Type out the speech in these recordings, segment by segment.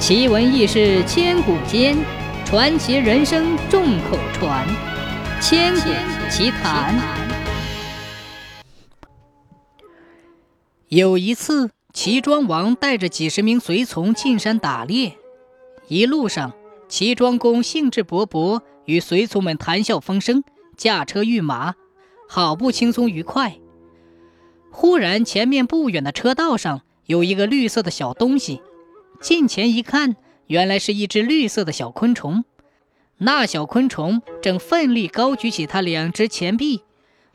奇闻异事千古间，传奇人生众口传。千古奇谈。有一次，齐庄王带着几十名随从进山打猎，一路上，齐庄公兴致勃勃，与随从们谈笑风生，驾车御马，好不轻松愉快。忽然，前面不远的车道上有一个绿色的小东西。近前一看，原来是一只绿色的小昆虫。那小昆虫正奋力高举起它两只前臂，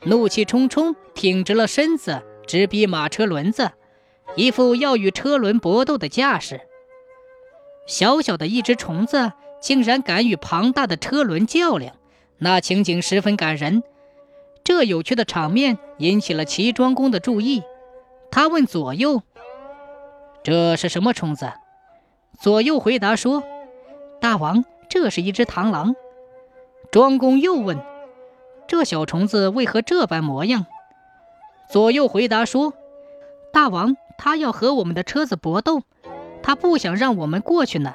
怒气冲冲，挺直了身子，直逼马车轮子，一副要与车轮搏斗的架势。小小的一只虫子，竟然敢与庞大的车轮较量，那情景十分感人。这有趣的场面引起了齐庄公的注意，他问左右：“这是什么虫子？”左右回答说：“大王，这是一只螳螂。”庄公又问：“这小虫子为何这般模样？”左右回答说：“大王，他要和我们的车子搏斗，他不想让我们过去呢。”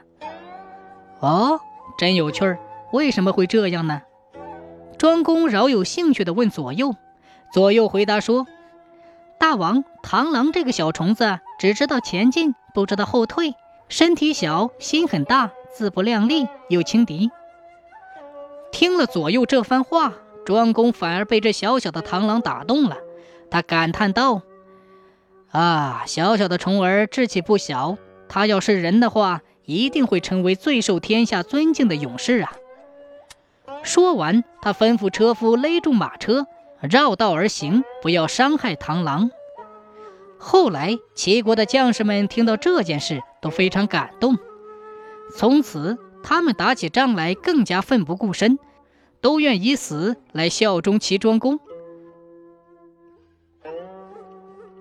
哦，真有趣儿，为什么会这样呢？庄公饶有兴趣地问左右。左右回答说：“大王，螳螂这个小虫子只知道前进，不知道后退。”身体小，心很大，自不量力，又轻敌。听了左右这番话，庄公反而被这小小的螳螂打动了。他感叹道：“啊，小小的虫儿志气不小，他要是人的话，一定会成为最受天下尊敬的勇士啊！”说完，他吩咐车夫勒住马车，绕道而行，不要伤害螳螂。后来，齐国的将士们听到这件事都非常感动。从此，他们打起仗来更加奋不顾身，都愿以死来效忠齐庄公。